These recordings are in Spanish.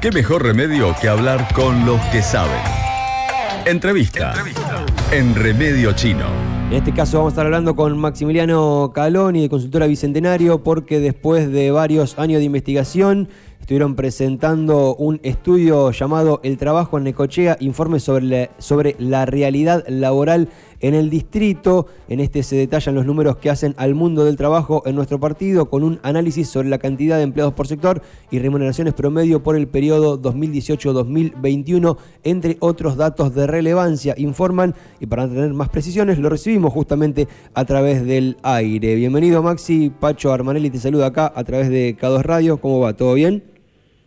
¿Qué mejor remedio que hablar con los que saben? Entrevista. En Remedio Chino. En este caso vamos a estar hablando con Maximiliano Caloni de Consultora Bicentenario porque después de varios años de investigación estuvieron presentando un estudio llamado El trabajo en Necochea, informe sobre sobre la realidad laboral en el distrito. En este se detallan los números que hacen al mundo del trabajo en nuestro partido con un análisis sobre la cantidad de empleados por sector y remuneraciones promedio por el periodo 2018-2021, entre otros datos de relevancia, informan y para tener más precisiones lo recibimos justamente a través del aire. Bienvenido Maxi, Pacho Armanelli te saluda acá a través de K2 Radio, ¿cómo va? ¿Todo bien?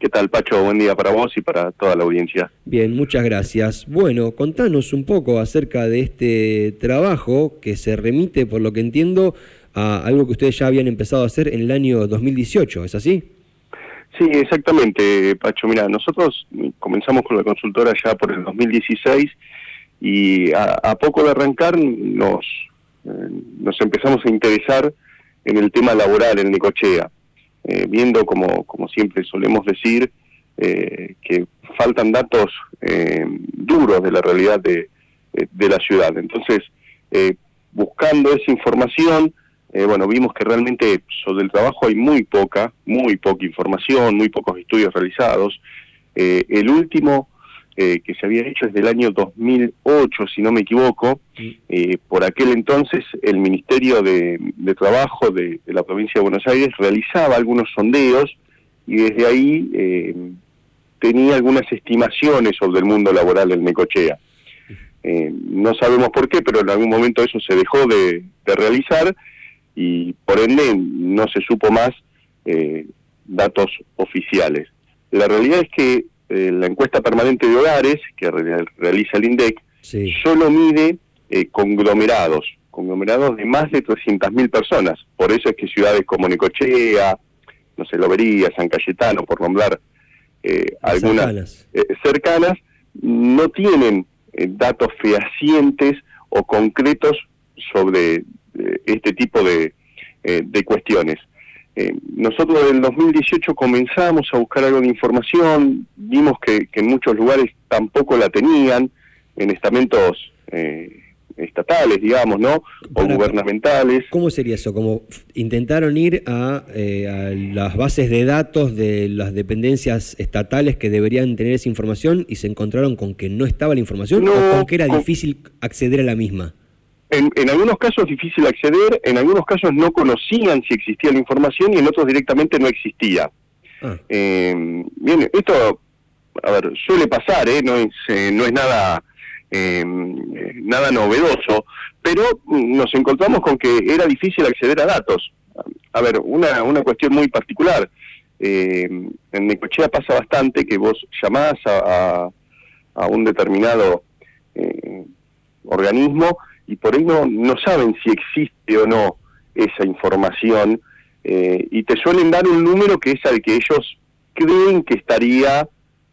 ¿Qué tal, Pacho? Buen día para vos y para toda la audiencia. Bien, muchas gracias. Bueno, contanos un poco acerca de este trabajo que se remite, por lo que entiendo, a algo que ustedes ya habían empezado a hacer en el año 2018, ¿es así? Sí, exactamente, Pacho. Mira, nosotros comenzamos con la consultora ya por el 2016 y a, poco de arrancar nos, eh, nos empezamos a interesar en el tema laboral en Necochea eh, viendo, como, como siempre solemos decir, eh, que faltan datos eh, duros de la realidad de, de la ciudad. Entonces, buscando esa información, bueno, vimos que realmente sobre el trabajo hay muy poca, muy poca información, muy pocos estudios realizados. el último eh, que se había hecho desde el año 2008, si no me equivoco. Eh, por aquel entonces el Ministerio de, Trabajo de, la provincia de Buenos Aires realizaba algunos sondeos y desde ahí eh, tenía algunas estimaciones sobre el mundo laboral en Necochea. no sabemos por qué, pero en algún momento eso se dejó de, de realizar y por ende no se supo más datos oficiales. La realidad es que eh, la encuesta permanente de hogares que realiza el INDEC solo mide eh, conglomerados, conglomerados de más de 300.000 personas. Por eso es que ciudades como Necochea, no sé, Lobería, San Cayetano, por nombrar eh, algunas cercanas, no tienen datos fehacientes o concretos sobre este tipo de, de cuestiones. Eh, nosotros en el 2018 comenzamos a buscar algo de información, vimos que, en muchos lugares tampoco la tenían, en estamentos eh, estatales, digamos, ¿no? O gubernamentales. ¿Cómo sería eso? Como intentaron ir a, eh, las bases de datos de las dependencias estatales que deberían tener esa información y se encontraron con que no estaba la información o con que era difícil acceder a la misma. En, algunos casos difícil acceder, en algunos casos no conocían si existía la información y en otros directamente no existía. Ah. Eh, bien, esto, a ver, suele pasar, ¿eh? no, es, eh, no es nada, eh, nada novedoso, pero nos encontramos con que era difícil acceder a datos. A ver, una, una cuestión muy particular. en Necochea pasa bastante que vos llamás a, a un determinado organismo y por ahí no, no saben si existe o no esa información eh, y te suelen dar un número que es al que ellos creen que estaría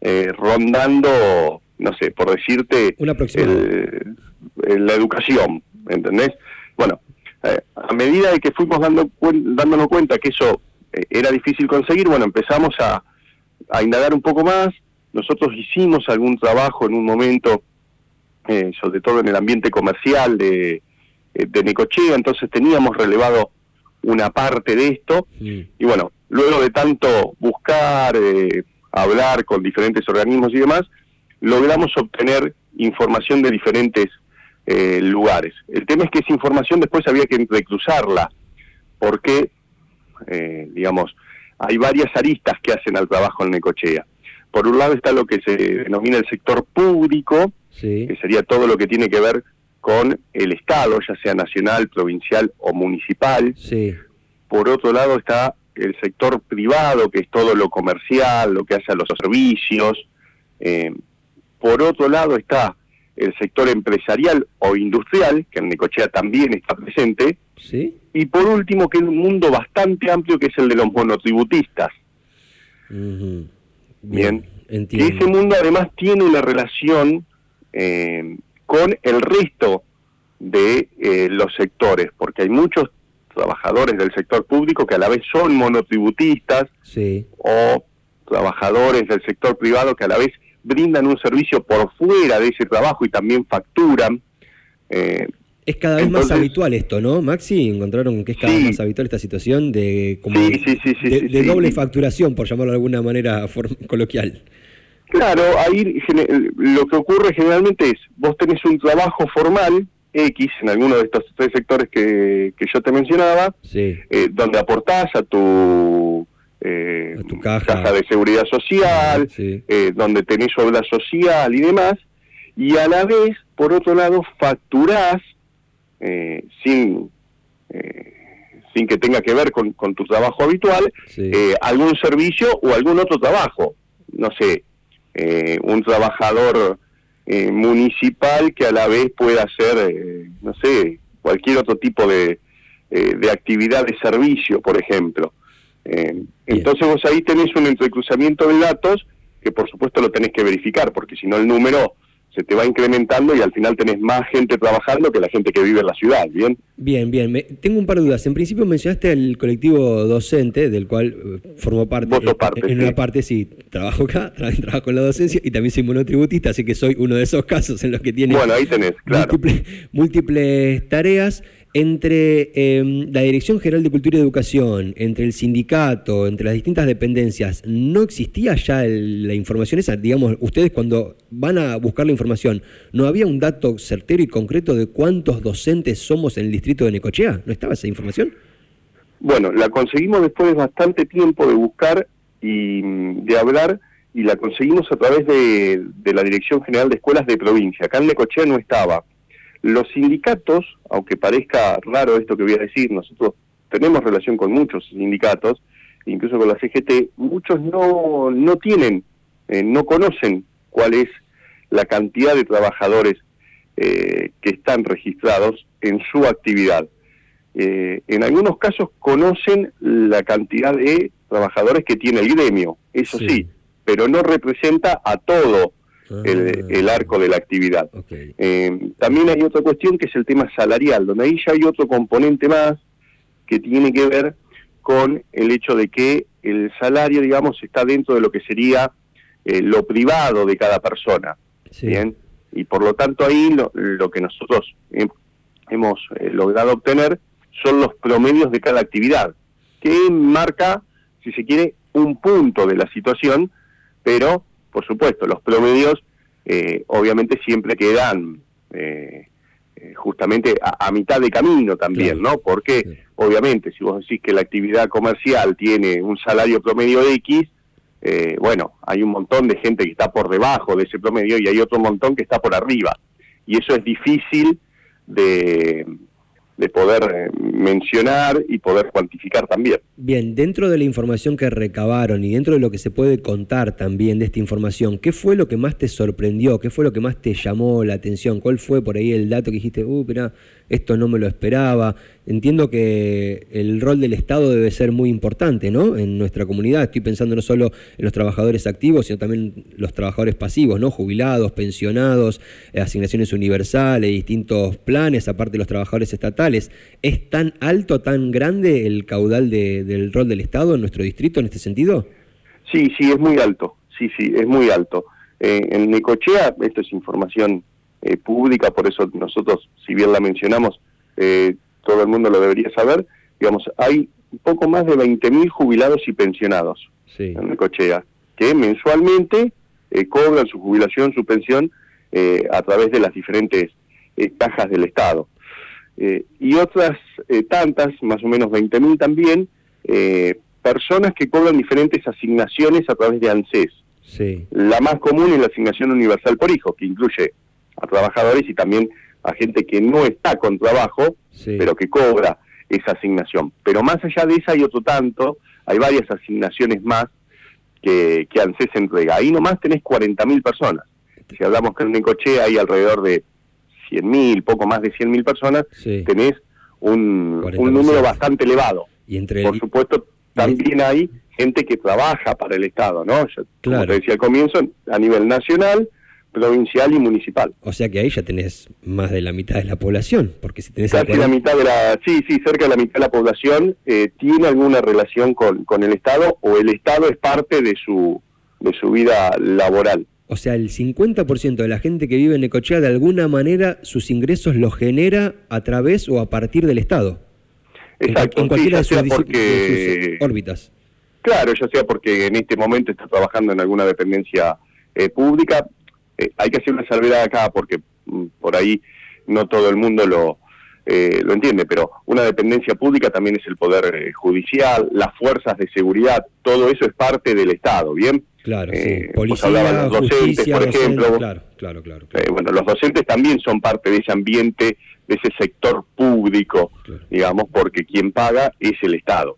eh, rondando, no sé, por decirte, la educación, ¿entendés? Bueno, eh, a medida de que fuimos dando dándonos cuenta que eso era difícil conseguir, bueno, empezamos a, a indagar un poco más, nosotros hicimos algún trabajo en un momento eh, sobre todo en el ambiente comercial de, eh, de Necochea, entonces teníamos relevado una parte de esto y bueno, luego de tanto buscar, eh, hablar con diferentes organismos y demás, logramos obtener información de diferentes lugares. El tema es que esa información después había que recruzarla, porque, digamos, hay varias aristas que hacen al trabajo en Necochea. Por un lado está lo que se denomina el sector público, que sería todo lo que tiene que ver con el Estado, ya sea nacional, provincial o municipal. Por otro lado está el sector privado, que es todo lo comercial, lo que hace a los servicios. Eh, por otro lado está el sector empresarial o industrial, que en Necochea también está presente. Y por último, que es un mundo bastante amplio, que es el de los monotributistas. Bien. ese mundo además tiene una relación con el resto de eh, los sectores, porque hay muchos trabajadores del sector público que a la vez son monotributistas o trabajadores del sector privado que a la vez brindan un servicio por fuera de ese trabajo y también facturan. Eh, es cada vez más habitual esto, ¿no, Maxi? Encontraron que es cada vez más habitual esta situación de, como de, doble facturación, por llamarlo de alguna manera coloquial. Claro, ahí lo que ocurre generalmente es, vos tenés un trabajo formal, X, en alguno de estos tres sectores que, yo te mencionaba, eh, donde aportás a tu, eh, tu caja. de seguridad social, eh, donde tenés obra social y demás, y a la vez, por otro lado, facturás eh, sin sin que tenga que ver con, con tu trabajo habitual, algún servicio o algún otro trabajo. No sé, eh, un trabajador eh, municipal que a la vez pueda hacer, eh, no sé, cualquier otro tipo de, de actividad de servicio, por ejemplo. entonces vos ahí tenés un entrecruzamiento de datos que por supuesto lo tenés que verificar, porque si no el número se te va incrementando y al final tenés más gente trabajando que la gente que vive en la ciudad, ¿bien? Bien, bien. tengo un par de dudas. En principio mencionaste el colectivo docente, del cual eh, formo parte. Vos parte, En una parte sí, trabajo acá, trabajo en la docencia y también soy monotributista, así que soy uno de esos casos en los que tiene bueno, ahí tenés, claro. múltiples tareas entre em, la Dirección General de Cultura y Educación, entre el sindicato, entre las distintas dependencias, ¿no existía ya la información esa? Digamos, ustedes cuando van a buscar la información, ¿no había un dato certero y concreto de cuántos docentes somos en el distrito de Necochea? ¿No estaba esa información? Bueno, la conseguimos después de bastante tiempo de buscar y mm, de hablar y la conseguimos a través de, de la Dirección General de Escuelas de Provincia. Acá en Necochea no estaba. Los sindicatos, aunque parezca raro esto que voy a decir, nosotros tenemos relación con muchos sindicatos, incluso con la CGT, muchos no, no tienen, eh, no conocen cuál es la cantidad de trabajadores eh, que están registrados en su actividad. Eh, en algunos casos conocen la cantidad de trabajadores que tiene el gremio, eso sí pero no representa a todo el, ah. arco de la actividad. Eh, también hay otra cuestión que es el tema salarial, donde ahí ya hay otro componente más que tiene que ver con el hecho de que el salario, digamos, está dentro de lo que sería eh, lo privado de cada persona. Bien, y por lo tanto ahí lo, que nosotros hemos eh, logrado obtener son los promedios de cada actividad, que marca, si se quiere, un punto de la situación, pero por supuesto, los promedios eh, obviamente siempre quedan eh, eh, justamente a, mitad de camino también, ¿no? Porque obviamente si vos decís que la actividad comercial tiene un salario promedio de X, bueno, hay un montón de gente que está por debajo de ese promedio y hay otro montón que está por arriba. Y eso es difícil de, de poder eh, mencionar y poder cuantificar también. Bien, dentro de la información que recabaron y dentro de lo que se puede contar también de esta información, ¿qué fue lo que más te sorprendió? ¿Qué fue lo que más te llamó la atención? ¿Cuál fue por ahí el dato que dijiste, uh, mira, esto no me lo esperaba? Entiendo que el rol del Estado debe ser muy importante, ¿no? En nuestra comunidad. Estoy pensando no solo en los trabajadores activos, sino también los trabajadores pasivos, ¿no? Jubilados, pensionados, eh, asignaciones universales, distintos planes, aparte de los trabajadores estatales. ¿Es tan alto, tan grande el caudal del rol del Estado en nuestro distrito en este sentido? Sí, sí, es muy alto. Sí, sí, es muy alto. Eh, en Necochea, esto es información eh, pública, por eso nosotros, si bien la mencionamos, eh, todo el mundo lo debería saber, digamos, hay un poco más de 20.000 jubilados y pensionados en Necochea, que mensualmente eh, cobran su jubilación, su pensión, eh, a través de las diferentes cajas del Estado. y otras tantas, más o menos 20.000 también, personas que cobran diferentes asignaciones a través de ANSES. La más común es la asignación universal por hijo, que incluye a trabajadores y también a gente que no está con trabajo, pero que cobra esa asignación. Pero más allá de esa hay otro tanto, hay varias asignaciones más que, que ANSES entrega. Ahí nomás tenés 40.000 personas. Si hablamos que en Necochea hay alrededor de 100.000, poco más de 100.000 personas, tenés un, un, número bastante elevado. Y entre Por supuesto, también hay gente que trabaja para el Estado, ¿no? como te decía al comienzo, a nivel nacional, provincial y municipal. O sea que ahí ya tenés más de la mitad de la población, porque si tenés... Casi la mitad de la... Sí, sí, cerca de la mitad de la población eh, tiene alguna relación con, con el Estado o el Estado es parte de su, de su vida laboral. O sea, el 50% de la gente que vive en Necochea de alguna manera sus ingresos los genera a través o a partir del Estado. Exacto, en, cualquiera sí, de, sus, porque... de sus órbitas. Claro, ya sea porque en este momento está trabajando en alguna dependencia eh, pública. Eh, hay que hacer una salvedad acá porque mm, por ahí no todo el mundo lo, eh, lo entiende, pero una dependencia pública también es el poder eh, judicial, las fuerzas de seguridad, todo eso es parte del Estado, ¿bien? Claro, sí. Eh, vos Policía, los docentes, justicia, por docente, ejemplo. claro, claro, claro. claro. Eh, bueno, los docentes también son parte de ese ambiente, de ese sector público, Claro. digamos, porque quien paga es el Estado.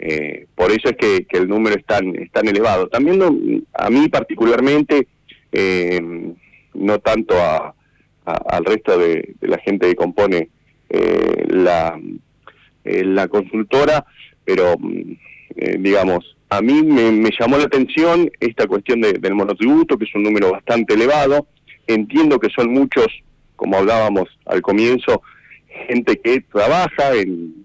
Eh, por eso es que, que el número es tan, es tan elevado. También no- a mí particularmente, eh, no tanto a, al resto de, la gente que compone eh, la, eh, consultora, pero mm, eh, digamos, a mí me, me llamó la atención esta cuestión de- del monotributo, que es un número bastante elevado. Entiendo que son muchos, como hablábamos al comienzo, gente que trabaja en,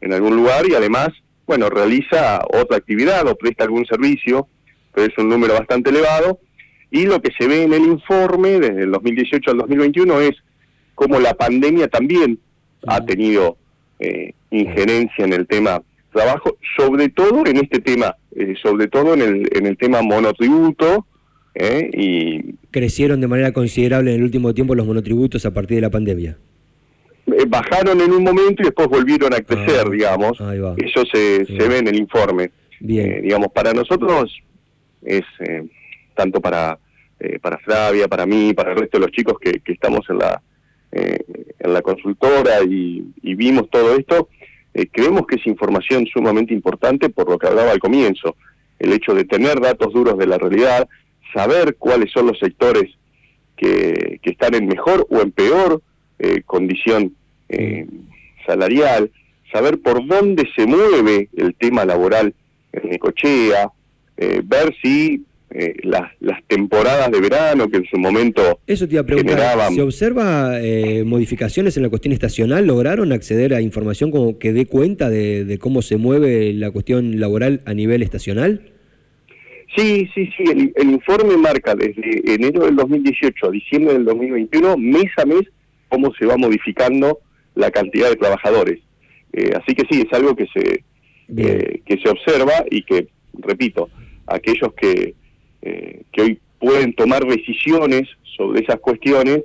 en algún lugar y además, bueno, realiza otra actividad o presta algún servicio, pero es un número bastante elevado. Y lo que se ve en el informe desde el 2018 al 2021 es cómo la pandemia también ha tenido eh, injerencia en el tema trabajo, sobre todo en este tema, eh, sobre todo en el, en el tema monotributo, eh, y Crecieron de manera considerable en el último tiempo los monotributos a partir de la pandemia. eh, bajaron en un momento y después volvieron a crecer, Ah, digamos. Eso se, Sí. se ve en el informe. Bien. Eh, digamos, para nosotros es tanto para eh, para Flavia, para mí, para el resto de los chicos que, que estamos en la eh, en la consultora y, vimos todo esto, eh, creemos que es información sumamente importante por lo que hablaba al comienzo, el hecho de tener datos duros de la realidad, saber cuáles son los sectores que, que están en mejor o en peor eh, condición salarial, saber por dónde se mueve el tema laboral en Necochea, ver si eh, las, las temporadas de verano que en su momento Eso te iba a preguntar, generaban- ¿se observa eh, modificaciones en la cuestión estacional? ¿Lograron acceder a información como que dé cuenta de, de cómo se mueve la cuestión laboral a nivel estacional? Sí, sí, sí, el, el informe marca desde enero del 18 a diciembre del 2021, mes a mes, cómo se va modificando la cantidad de trabajadores. Eh, así que sí, es algo que se, eh, que se observa y que, repito, aquellos que, eh, que hoy pueden tomar decisiones sobre esas cuestiones,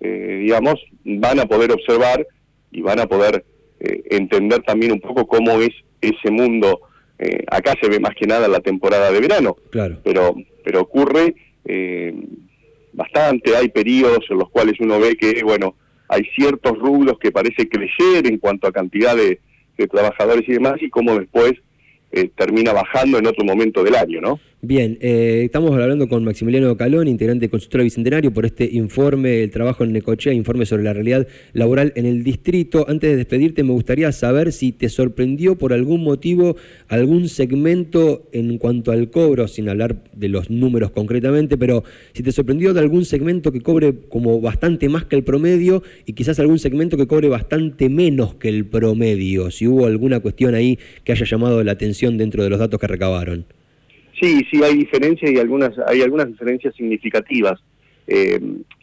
eh, digamos, van a poder observar y van a poder eh, entender también un poco cómo es ese mundo. Eh, acá se ve más que nada la temporada de verano, Claro. pero pero ocurre eh, bastante hay periodos en los cuales uno ve que bueno hay ciertos rubros que parece crecer en cuanto a cantidad de, de trabajadores y demás y cómo después eh, termina bajando en otro momento del año no Bien, eh, estamos hablando con Maximiliano Calón, integrante de Consultora Bicentenario, por este informe, el trabajo en Necochea, informe sobre la realidad laboral en el distrito. Antes de despedirte, me gustaría saber si te sorprendió por algún motivo algún segmento en cuanto al cobro, sin hablar de los números concretamente, pero si te sorprendió de algún segmento que cobre como bastante más que el promedio y quizás algún segmento que cobre bastante menos que el promedio, si hubo alguna cuestión ahí que haya llamado la atención dentro de los datos que recabaron. Sí, sí, hay diferencias y algunas hay algunas diferencias significativas. Eh,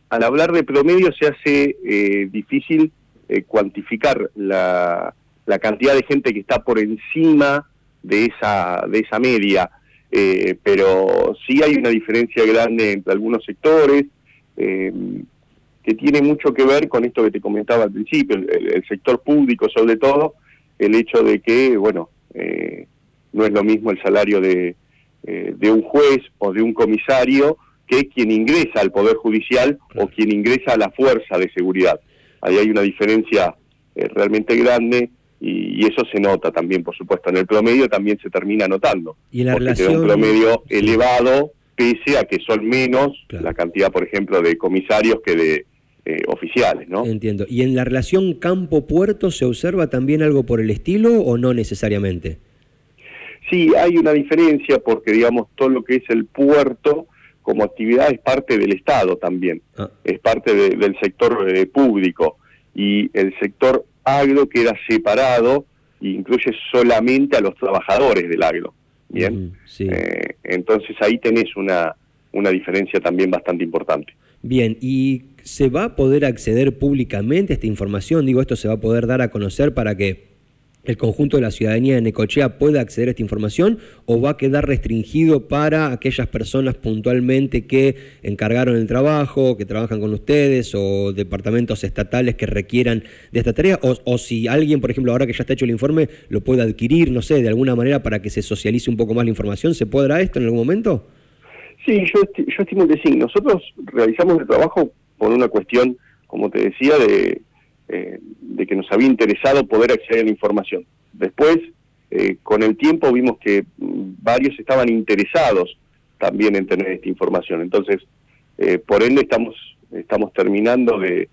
al hablar de promedio se hace eh, difícil eh, cuantificar la, la cantidad de gente que está por encima de esa de esa media, Eh, pero sí hay una diferencia grande entre algunos sectores eh, que tiene mucho que ver con esto que te comentaba al principio, el, el- sector público sobre todo, el hecho de que, bueno, eh, no es lo mismo el salario de, eh, de un juez o de un comisario que quien ingresa al Poder Judicial o quien ingresa a la fuerza de seguridad. Ahí hay una diferencia eh, realmente grande y, y eso se nota también, por supuesto. En el promedio también se termina notando. Y en la porque te da un relación- promedio Sí. elevado pese a que son menos Claro. la cantidad, por ejemplo, de comisarios que de eh, oficiales, ¿no? Entiendo. ¿Y en la relación campo-puerto se observa también algo por el estilo o no necesariamente? Sí, hay una diferencia porque, digamos, todo lo que es el puerto como actividad es parte del Estado también, ah. es parte del sector eh, público y el sector agro queda separado e incluye solamente a los trabajadores del agro. Bien, eh, entonces ahí tenés una, una diferencia también bastante importante. Bien, ¿y se va a poder acceder públicamente a esta información? Digo, esto se va a poder dar a conocer para que el conjunto de la ciudadanía de Necochea pueda acceder a esta información o va a quedar restringido para aquellas personas puntualmente que encargaron el trabajo, que trabajan con ustedes o departamentos estatales que requieran de esta tarea? O, si alguien, por ejemplo, ahora que ya está hecho el informe, lo puede adquirir, no sé, de alguna manera para que se socialice un poco más la información, ¿se podrá esto en algún momento? Sí, yo, yo estimo que sí. Nosotros realizamos el trabajo por una cuestión, como te decía, de eh, de que nos había interesado poder acceder a la información. Después, eh, con el tiempo vimos que mm, varios estaban interesados también en tener esta información. Entonces, eh, por ende estamos, estamos terminando de,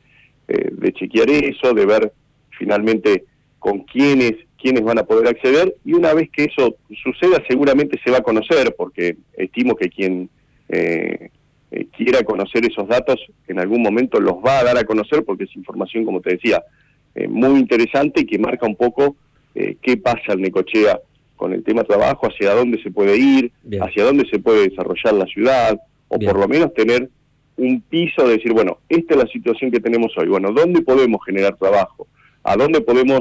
de chequear eso, de ver finalmente con quiénes, quiénes van a poder acceder y una vez que eso suceda seguramente se va a conocer porque estimo que quien eh, quiera conocer esos datos, en algún momento los va a dar a conocer porque es información, como te decía, eh, muy interesante y que marca un poco eh, qué pasa en Necochea con el tema trabajo, hacia dónde se puede ir, hacia dónde se puede desarrollar la ciudad, o por lo menos tener un piso de decir, bueno, esta es la situación que tenemos hoy, bueno, ¿dónde podemos generar trabajo? ¿A dónde podemos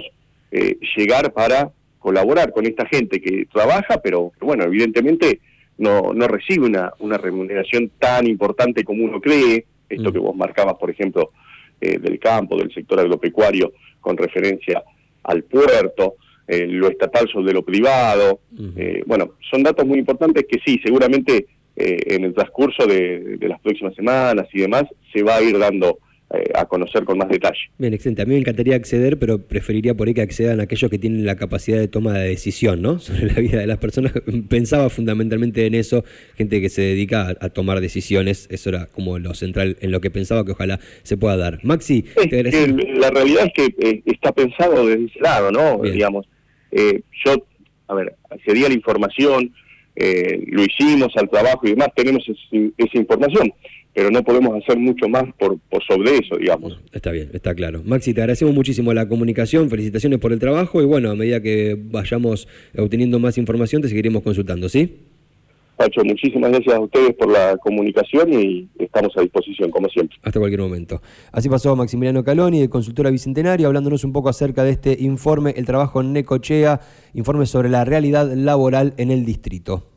llegar para colaborar con esta gente que trabaja, pero bueno, evidentemente no, no recibe una, una remuneración tan importante como uno cree, esto mm. que vos marcabas, por ejemplo, eh, del campo, del sector agropecuario, con referencia al puerto, eh, lo estatal sobre lo privado. Eh, bueno, son datos muy importantes que sí, seguramente en el transcurso de, de, las próximas semanas y demás se va a ir dando eh, a conocer con más detalle. Bien, excelente. A mí me encantaría acceder, pero preferiría por ahí que accedan aquellos que tienen la capacidad de toma de decisión, ¿no? Sobre la vida de las personas. Pensaba fundamentalmente en eso, gente que se dedica a, tomar decisiones. Eso era como lo central en lo que pensaba que ojalá se pueda dar. Maxi, la realidad es que eh, está pensado desde ese lado, ¿no? Digamos, eh, yo, a ver, accedí a la información, lo hicimos al trabajo y demás, tenemos esa información pero no podemos hacer mucho más por, sobre eso, digamos. Está bien, está claro. Maxi, te agradecemos muchísimo la comunicación, felicitaciones por el trabajo y bueno, a medida que vayamos obteniendo más información te seguiremos consultando, ¿sí? Pacho, muchísimas gracias a ustedes por la comunicación y estamos a disposición, como siempre. Hasta cualquier momento. Así pasó Maximiliano Caloni, de Consultora Bicentenario, hablándonos un poco acerca de este informe, el trabajo en Necochea, informe sobre la realidad laboral en el distrito.